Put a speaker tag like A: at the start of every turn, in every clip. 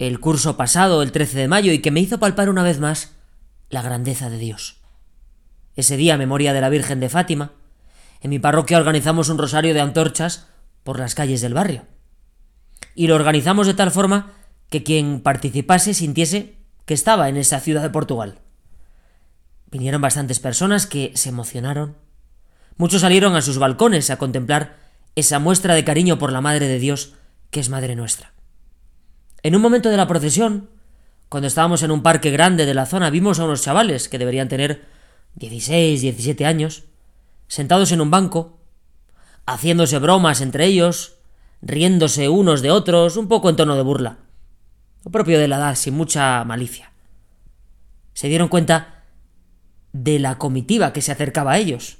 A: el curso pasado, el 13 de mayo, y que me hizo palpar una vez más la grandeza de Dios. Ese día, memoria de la Virgen de Fátima, en mi parroquia organizamos un rosario de antorchas por las calles del barrio. Y lo organizamos de tal forma que quien participase sintiese que estaba en esa ciudad de Portugal. Vinieron bastantes personas que se emocionaron. Muchos salieron a sus balcones a contemplar esa muestra de cariño por la Madre de Dios, que es Madre nuestra. En un momento de la procesión, cuando estábamos en un parque grande de la zona, vimos a unos chavales que deberían tener 16, 17 años, sentados en un banco, haciéndose bromas entre ellos, riéndose unos de otros, un poco en tono de burla. Lo propio de la edad, sin mucha malicia. Se dieron cuenta de la comitiva que se acercaba a ellos.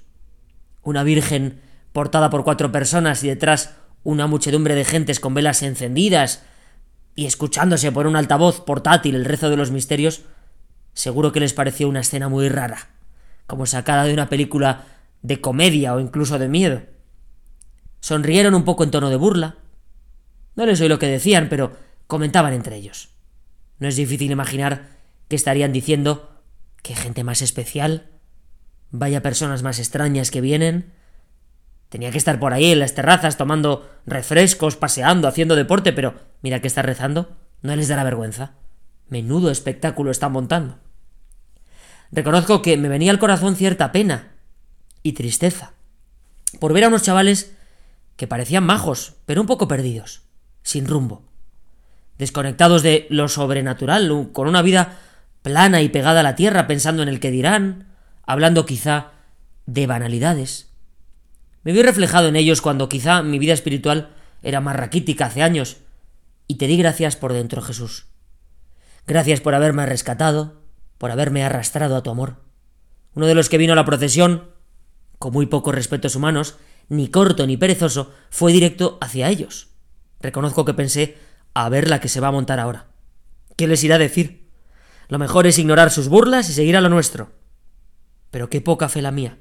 A: Una virgen portada por cuatro personas y detrás una muchedumbre de gentes con velas encendidas y escuchándose por un altavoz portátil el rezo de los misterios, seguro que les pareció una escena muy rara, como sacada de una película de comedia o incluso de miedo. Sonrieron un poco en tono de burla. No les oí lo que decían, pero comentaban entre ellos. No es difícil imaginar que estarían diciendo qué gente más especial, vaya personas más extrañas que vienen, Tenía que estar por ahí en las terrazas tomando refrescos, paseando, haciendo deporte, pero mira que está rezando. No les dará vergüenza. Menudo espectáculo está montando. Reconozco que me venía al corazón cierta pena y tristeza por ver a unos chavales que parecían majos, pero un poco perdidos, sin rumbo, desconectados de lo sobrenatural, con una vida plana y pegada a la tierra, pensando en el que dirán, hablando quizá de banalidades. Me vi reflejado en ellos cuando quizá mi vida espiritual era más raquítica hace años, y te di gracias por dentro, Jesús. Gracias por haberme rescatado, por haberme arrastrado a tu amor. Uno de los que vino a la procesión, con muy pocos respetos humanos, ni corto ni perezoso, fue directo hacia ellos. Reconozco que pensé a ver la que se va a montar ahora. ¿Qué les irá a decir? Lo mejor es ignorar sus burlas y seguir a lo nuestro. Pero qué poca fe la mía.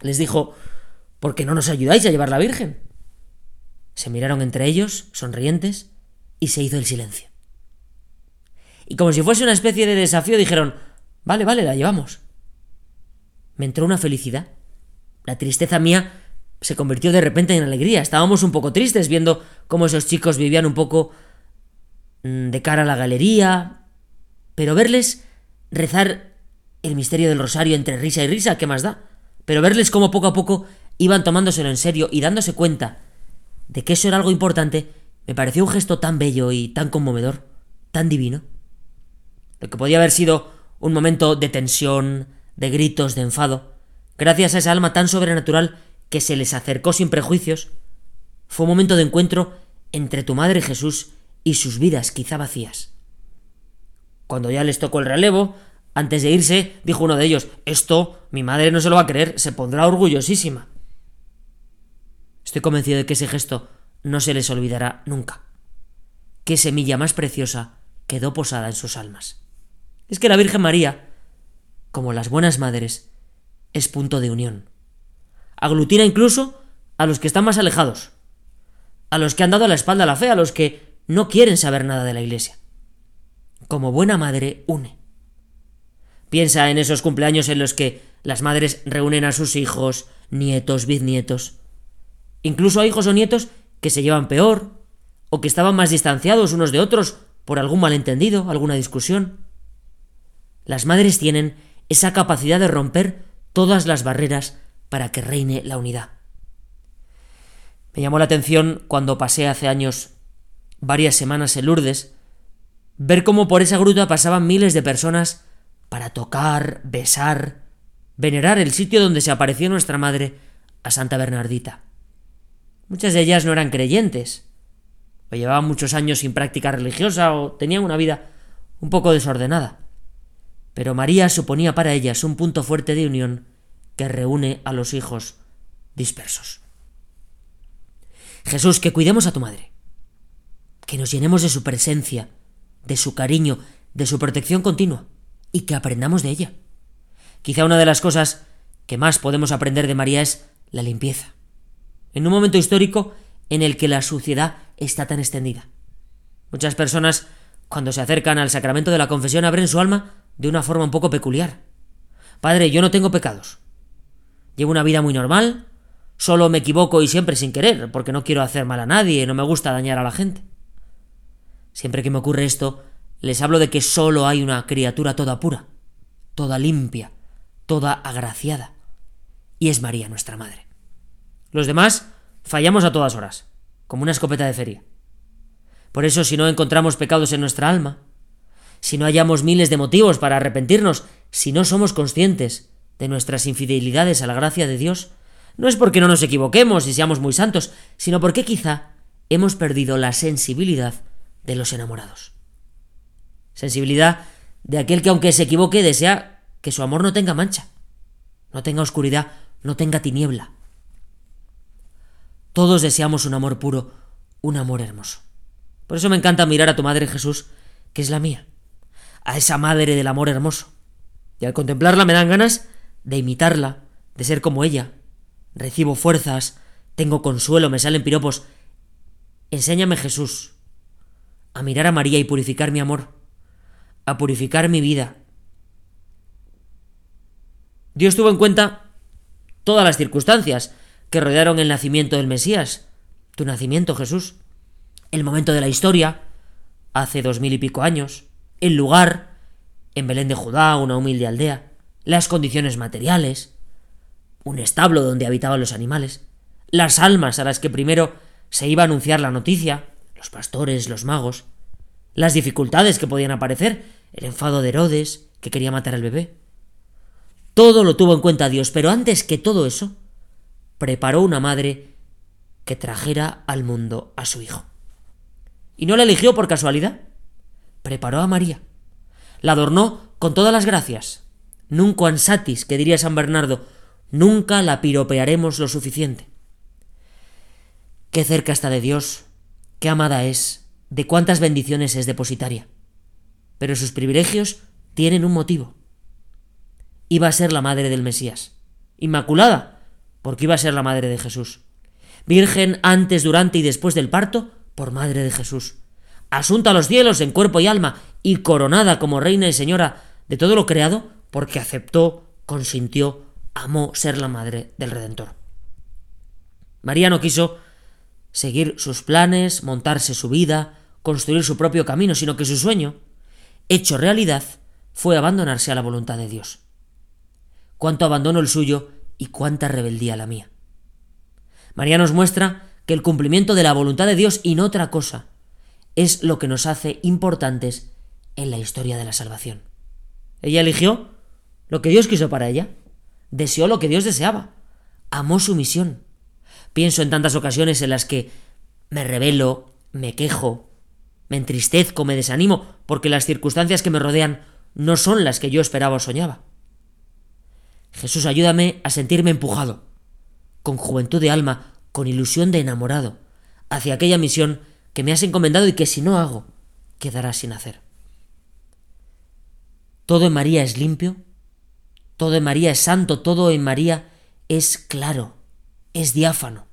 A: Les dijo ¿Por qué no nos ayudáis a llevar la Virgen? Se miraron entre ellos, sonrientes, y se hizo el silencio. Y como si fuese una especie de desafío dijeron, vale, vale, la llevamos. Me entró una felicidad. La tristeza mía se convirtió de repente en alegría. Estábamos un poco tristes viendo cómo esos chicos vivían un poco mm, de cara a la galería, pero verles rezar el misterio del rosario entre risa y risa, ¿qué más da? Pero verles cómo poco a poco iban tomándoselo en serio y dándose cuenta de que eso era algo importante, me pareció un gesto tan bello y tan conmovedor, tan divino. Lo que podía haber sido un momento de tensión, de gritos, de enfado, gracias a esa alma tan sobrenatural que se les acercó sin prejuicios, fue un momento de encuentro entre tu madre Jesús y sus vidas quizá vacías. Cuando ya les tocó el relevo, antes de irse, dijo uno de ellos, esto mi madre no se lo va a creer, se pondrá orgullosísima. Estoy convencido de que ese gesto no se les olvidará nunca. Qué semilla más preciosa quedó posada en sus almas. Es que la Virgen María, como las buenas madres, es punto de unión. Aglutina incluso a los que están más alejados, a los que han dado la espalda a la fe, a los que no quieren saber nada de la Iglesia. Como buena madre, une. Piensa en esos cumpleaños en los que las madres reúnen a sus hijos, nietos, bisnietos, incluso a hijos o nietos que se llevan peor, o que estaban más distanciados unos de otros por algún malentendido, alguna discusión. Las madres tienen esa capacidad de romper todas las barreras para que reine la unidad. Me llamó la atención cuando pasé hace años varias semanas en Lourdes, ver cómo por esa gruta pasaban miles de personas para tocar, besar, venerar el sitio donde se apareció nuestra madre, a Santa Bernardita. Muchas de ellas no eran creyentes, o llevaban muchos años sin práctica religiosa, o tenían una vida un poco desordenada, pero María suponía para ellas un punto fuerte de unión que reúne a los hijos dispersos. Jesús, que cuidemos a tu madre, que nos llenemos de su presencia, de su cariño, de su protección continua, y que aprendamos de ella. Quizá una de las cosas que más podemos aprender de María es la limpieza. En un momento histórico en el que la suciedad está tan extendida. Muchas personas, cuando se acercan al sacramento de la confesión, abren su alma de una forma un poco peculiar. Padre, yo no tengo pecados. Llevo una vida muy normal, solo me equivoco y siempre sin querer, porque no quiero hacer mal a nadie, no me gusta dañar a la gente. Siempre que me ocurre esto, les hablo de que solo hay una criatura toda pura, toda limpia, toda agraciada, y es María nuestra Madre. Los demás fallamos a todas horas, como una escopeta de feria. Por eso, si no encontramos pecados en nuestra alma, si no hallamos miles de motivos para arrepentirnos, si no somos conscientes de nuestras infidelidades a la gracia de Dios, no es porque no nos equivoquemos y seamos muy santos, sino porque quizá hemos perdido la sensibilidad de los enamorados. Sensibilidad de aquel que aunque se equivoque desea que su amor no tenga mancha, no tenga oscuridad, no tenga tiniebla. Todos deseamos un amor puro, un amor hermoso. Por eso me encanta mirar a tu Madre Jesús, que es la mía, a esa Madre del amor hermoso. Y al contemplarla me dan ganas de imitarla, de ser como ella. Recibo fuerzas, tengo consuelo, me salen piropos. Enséñame Jesús a mirar a María y purificar mi amor, a purificar mi vida. Dios tuvo en cuenta todas las circunstancias que rodearon el nacimiento del Mesías, tu nacimiento Jesús, el momento de la historia, hace dos mil y pico años, el lugar, en Belén de Judá, una humilde aldea, las condiciones materiales, un establo donde habitaban los animales, las almas a las que primero se iba a anunciar la noticia, los pastores, los magos, las dificultades que podían aparecer, el enfado de Herodes, que quería matar al bebé. Todo lo tuvo en cuenta Dios, pero antes que todo eso, preparó una madre que trajera al mundo a su hijo. Y no la eligió por casualidad. Preparó a María. La adornó con todas las gracias. Nunca ansatis, que diría San Bernardo, nunca la piropearemos lo suficiente. Qué cerca está de Dios, qué amada es, de cuántas bendiciones es depositaria. Pero sus privilegios tienen un motivo. Iba a ser la madre del Mesías. Inmaculada, porque iba a ser la madre de Jesús. Virgen antes, durante y después del parto, por madre de Jesús. Asunta a los cielos en cuerpo y alma, y coronada como reina y señora de todo lo creado, porque aceptó, consintió, amó ser la madre del Redentor. María no quiso seguir sus planes, montarse su vida, construir su propio camino, sino que su sueño, hecho realidad, fue abandonarse a la voluntad de Dios. Cuánto abandono el suyo y cuánta rebeldía la mía. María nos muestra que el cumplimiento de la voluntad de Dios y no otra cosa es lo que nos hace importantes en la historia de la salvación. Ella eligió lo que Dios quiso para ella, deseó lo que Dios deseaba, amó su misión. Pienso en tantas ocasiones en las que me rebelo, me quejo, me entristezco, me desanimo, porque las circunstancias que me rodean no son las que yo esperaba o soñaba. Jesús, ayúdame a sentirme empujado, con juventud de alma, con ilusión de enamorado, hacia aquella misión que me has encomendado y que si no hago, quedará sin hacer. Todo en María es limpio, todo en María es santo, todo en María es claro, es diáfano.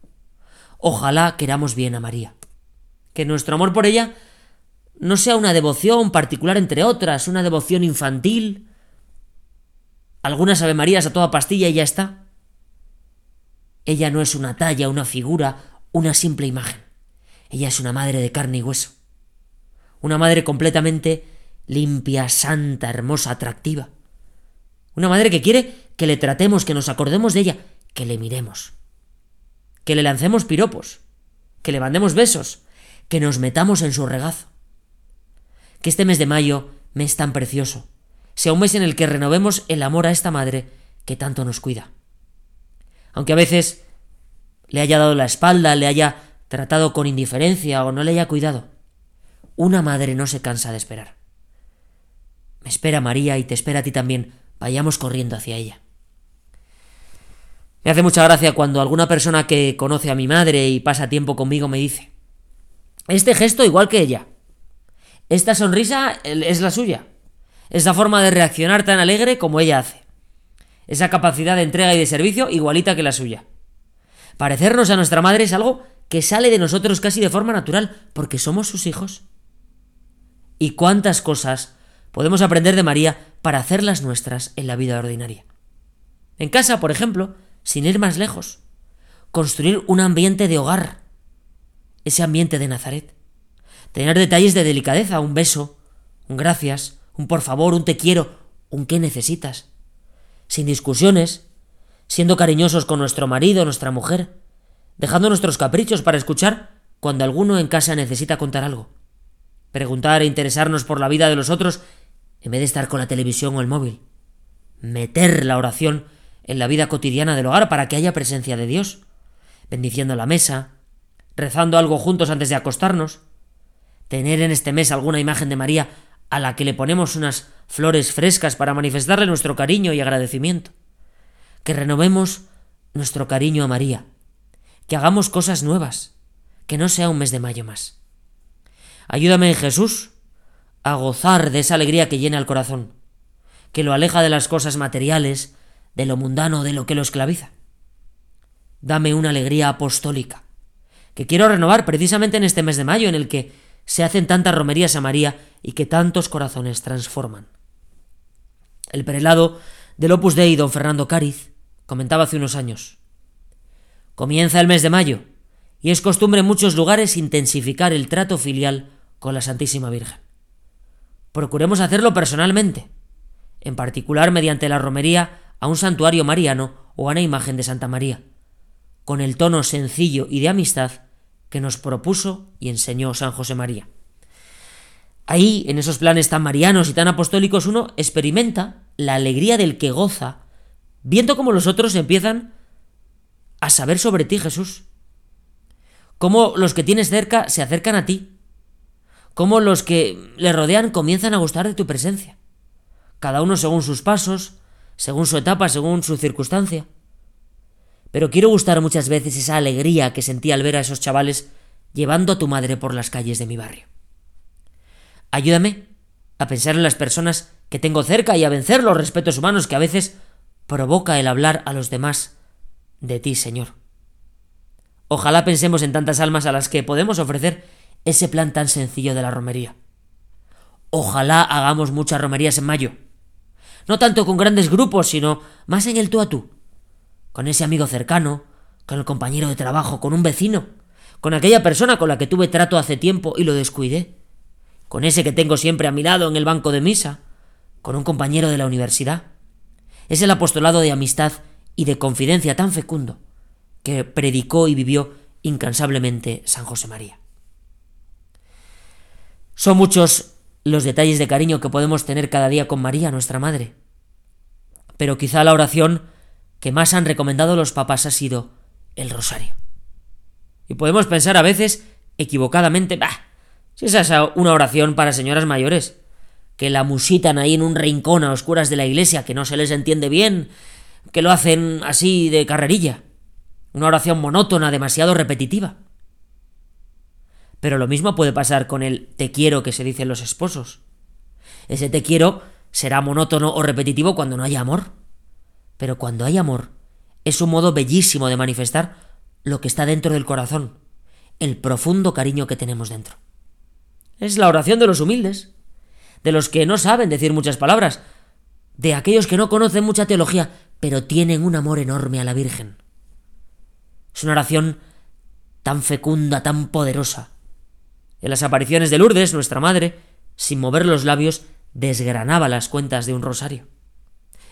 A: Ojalá queramos bien a María. Que nuestro amor por ella no sea una devoción particular entre otras, una devoción infantil, algunas Ave Marías a toda pastilla y ya está. Ella no es una talla, una figura, una simple imagen. Ella es una madre de carne y hueso. Una madre completamente limpia, santa, hermosa, atractiva. Una madre que quiere que le tratemos, que nos acordemos de ella, que le miremos, que le lancemos piropos, que le mandemos besos, que nos metamos en su regazo. Que este mes de mayo, mes tan precioso, sea un mes en el que renovemos el amor a esta madre que tanto nos cuida. Aunque a veces le haya dado la espalda, le haya tratado con indiferencia o no le haya cuidado, una madre no se cansa de esperar. Me espera María y te espera a ti también. Vayamos corriendo hacia ella. Me hace mucha gracia cuando alguna persona que conoce a mi madre y pasa tiempo conmigo me dice, este gesto igual que ella. Esta sonrisa es la suya. Esa forma de reaccionar tan alegre como ella hace. Esa capacidad de entrega y de servicio igualita que la suya. Parecernos a nuestra madre es algo que sale de nosotros casi de forma natural, porque somos sus hijos. ¿Y cuántas cosas podemos aprender de María para hacerlas nuestras en la vida ordinaria? En casa, por ejemplo, sin ir más lejos, construir un ambiente de hogar, ese ambiente de Nazaret. Tener detalles de delicadeza, un beso, un gracias, un por favor, un te quiero, un qué necesitas. Sin discusiones, siendo cariñosos con nuestro marido, nuestra mujer, dejando nuestros caprichos para escuchar cuando alguno en casa necesita contar algo. Preguntar e interesarnos por la vida de los otros en vez de estar con la televisión o el móvil. Meter la oración en la vida cotidiana del hogar para que haya presencia de Dios, bendiciendo la mesa, rezando algo juntos antes de acostarnos, tener en este mes alguna imagen de María a la que le ponemos unas flores frescas para manifestarle nuestro cariño y agradecimiento, que renovemos nuestro cariño a María, que hagamos cosas nuevas, que no sea un mes de mayo más. Ayúdame Jesús a gozar de esa alegría que llena el corazón, que lo aleja de las cosas materiales, de lo mundano, de lo que lo esclaviza. Dame una alegría apostólica, que quiero renovar precisamente en este mes de mayo en el que se hacen tantas romerías a María y que tantos corazones transforman. El prelado del Opus Dei, don Fernando Cáriz, comentaba hace unos años. Comienza el mes de mayo, y es costumbre en muchos lugares intensificar el trato filial con la Santísima Virgen. Procuremos hacerlo personalmente, en particular mediante la romería a un santuario mariano o a una imagen de Santa María, con el tono sencillo y de amistad que nos propuso y enseñó San José María. Ahí, en esos planes tan marianos y tan apostólicos, uno experimenta la alegría del que goza, viendo cómo los otros empiezan a saber sobre ti, Jesús. Cómo los que tienes cerca se acercan a ti. Cómo los que le rodean comienzan a gustar de tu presencia. Cada uno según sus pasos, según su etapa, según su circunstancia. Pero quiero gustar muchas veces esa alegría que sentí al ver a esos chavales llevando a tu madre por las calles de mi barrio. Ayúdame a pensar en las personas que tengo cerca y a vencer los respetos humanos que a veces provoca el hablar a los demás de ti, Señor. Ojalá pensemos en tantas almas a las que podemos ofrecer ese plan tan sencillo de la romería. Ojalá hagamos muchas romerías en mayo. No tanto con grandes grupos, sino más en el tú a tú, con ese amigo cercano, con el compañero de trabajo, con un vecino, con aquella persona con la que tuve trato hace tiempo y lo descuidé, con ese que tengo siempre a mi lado en el banco de misa, con un compañero de la universidad. Es el apostolado de amistad y de confidencia tan fecundo que predicó y vivió incansablemente San José María. Son muchos los detalles de cariño que podemos tener cada día con María, nuestra Madre. Pero quizá la oración que más han recomendado los papas ha sido el rosario. Y podemos pensar a veces, equivocadamente, bah, si esa es una oración para señoras mayores, que la musitan ahí en un rincón a oscuras de la iglesia, que no se les entiende bien, que lo hacen así de carrerilla. Una oración monótona, demasiado repetitiva. Pero lo mismo puede pasar con el te quiero que se dicen los esposos. Ese te quiero será monótono o repetitivo cuando no haya amor. Pero cuando hay amor, es un modo bellísimo de manifestar lo que está dentro del corazón, el profundo cariño que tenemos dentro. Es la oración de los humildes, de los que no saben decir muchas palabras, de aquellos que no conocen mucha teología, pero tienen un amor enorme a la Virgen. Es una oración tan fecunda, tan poderosa. En las apariciones de Lourdes, nuestra madre, sin mover los labios, desgranaba las cuentas de un rosario.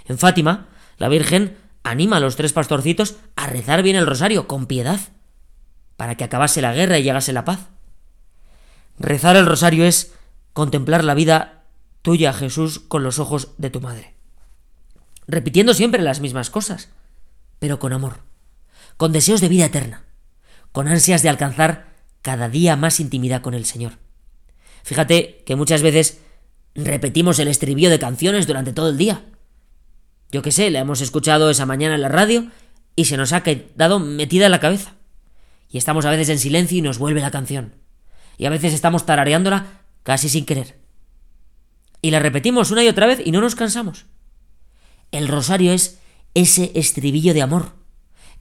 A: En Fátima, la Virgen anima a los tres pastorcitos a rezar bien el rosario con piedad, para que acabase la guerra y llegase la paz. Rezar el rosario es contemplar la vida tuya, Jesús, con los ojos de tu madre. Repitiendo siempre las mismas cosas, pero con amor, con deseos de vida eterna, con ansias de alcanzar cada día más intimidad con el Señor. Fíjate que muchas veces repetimos el estribillo de canciones durante todo el día. Yo qué sé, la hemos escuchado esa mañana en la radio y se nos ha quedado metida en la cabeza. Y estamos a veces en silencio y nos vuelve la canción. Y a veces estamos tarareándola casi sin querer. Y la repetimos una y otra vez y no nos cansamos. El rosario es ese estribillo de amor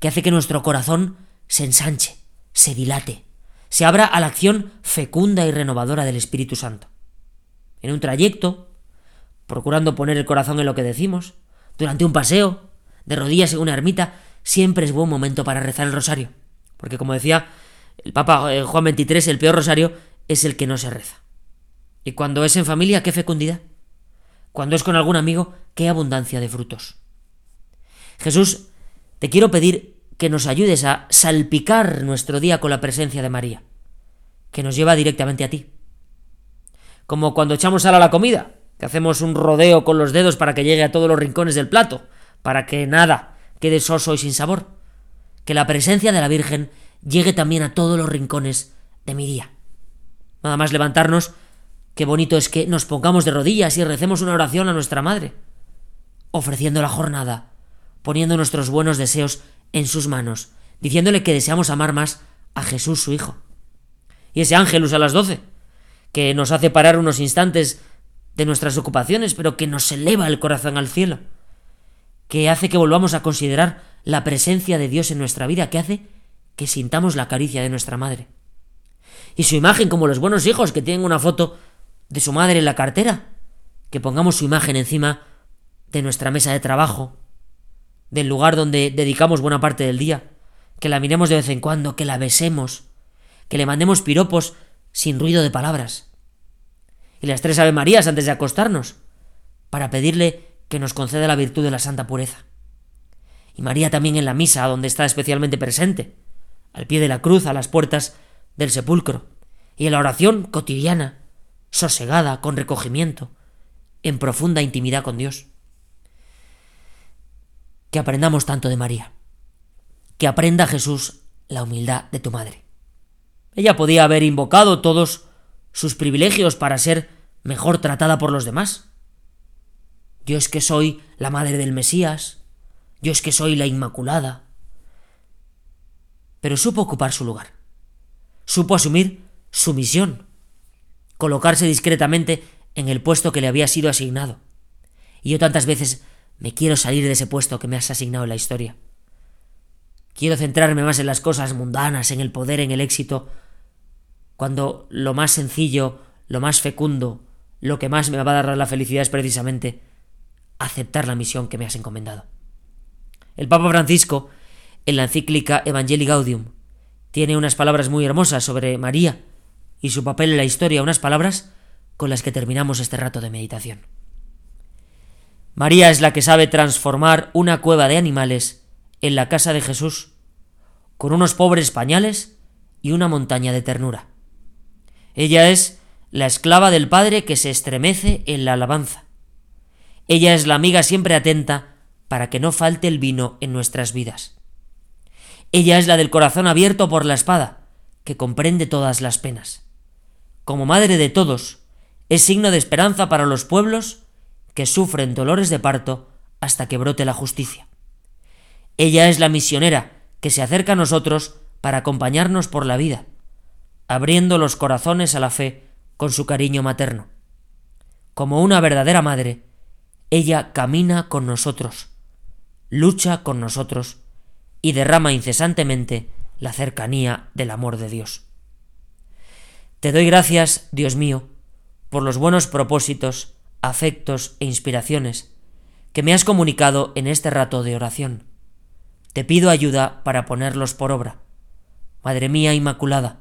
A: que hace que nuestro corazón se ensanche, se dilate, se abra a la acción fecunda y renovadora del Espíritu Santo. En un trayecto, procurando poner el corazón en lo que decimos, durante un paseo, de rodillas en una ermita, siempre es buen momento para rezar el rosario. Porque como decía el Papa eh, Juan XXIII, el peor rosario es el que no se reza. Y cuando es en familia, qué fecundidad. Cuando es con algún amigo, qué abundancia de frutos. Jesús, te quiero pedir que nos ayudes a salpicar nuestro día con la presencia de María, que nos lleva directamente a ti. Como cuando echamos sal a la comida, que hacemos un rodeo con los dedos para que llegue a todos los rincones del plato, para que nada quede soso y sin sabor. Que la presencia de la Virgen llegue también a todos los rincones de mi día. Nada más levantarnos, qué bonito es que nos pongamos de rodillas y recemos una oración a nuestra Madre, ofreciendo la jornada, poniendo nuestros buenos deseos en sus manos, diciéndole que deseamos amar más a Jesús su Hijo. Y ese ángelus a las doce, que nos hace parar unos instantes de nuestras ocupaciones, pero que nos eleva el corazón al cielo, que hace que volvamos a considerar la presencia de Dios en nuestra vida, que hace que sintamos la caricia de nuestra madre. Y su imagen, como los buenos hijos que tienen una foto de su madre en la cartera, que pongamos su imagen encima de nuestra mesa de trabajo, del lugar donde dedicamos buena parte del día, que la miremos de vez en cuando, que la besemos, que le mandemos piropos sin ruido de palabras. Y las tres Ave Marías antes de acostarnos, para pedirle que nos conceda la virtud de la santa pureza. Y María también en la misa, donde está especialmente presente, al pie de la cruz, a las puertas del sepulcro, y en la oración cotidiana, sosegada, con recogimiento, en profunda intimidad con Dios. Que aprendamos tanto de María. Que aprenda Jesús la humildad de tu madre. Ella podía haber invocado todos sus privilegios para ser mejor tratada por los demás. Yo es que soy la madre del Mesías, yo es que soy la Inmaculada. Pero supo ocupar su lugar, supo asumir su misión, colocarse discretamente en el puesto que le había sido asignado. Y yo tantas veces me quiero salir de ese puesto que me has asignado en la historia. Quiero centrarme más en las cosas mundanas, en el poder, en el éxito, cuando lo más sencillo, lo más fecundo, lo que más me va a dar la felicidad es precisamente aceptar la misión que me has encomendado. El Papa Francisco, en la encíclica Evangelii Gaudium, tiene unas palabras muy hermosas sobre María y su papel en la historia, unas palabras con las que terminamos este rato de meditación. María es la que sabe transformar una cueva de animales en la casa de Jesús, con unos pobres pañales y una montaña de ternura. Ella es la esclava del Padre que se estremece en la alabanza. Ella es la amiga siempre atenta para que no falte el vino en nuestras vidas. Ella es la del corazón abierto por la espada, que comprende todas las penas. Como madre de todos, es signo de esperanza para los pueblos que sufren dolores de parto hasta que brote la justicia. Ella es la misionera que se acerca a nosotros para acompañarnos por la vida, abriendo los corazones a la fe con su cariño materno. Como una verdadera madre, ella camina con nosotros, lucha con nosotros y derrama incesantemente la cercanía del amor de Dios. Te doy gracias, Dios mío, por los buenos propósitos, afectos e inspiraciones que me has comunicado en este rato de oración. Te pido ayuda para ponerlos por obra. Madre mía Inmaculada,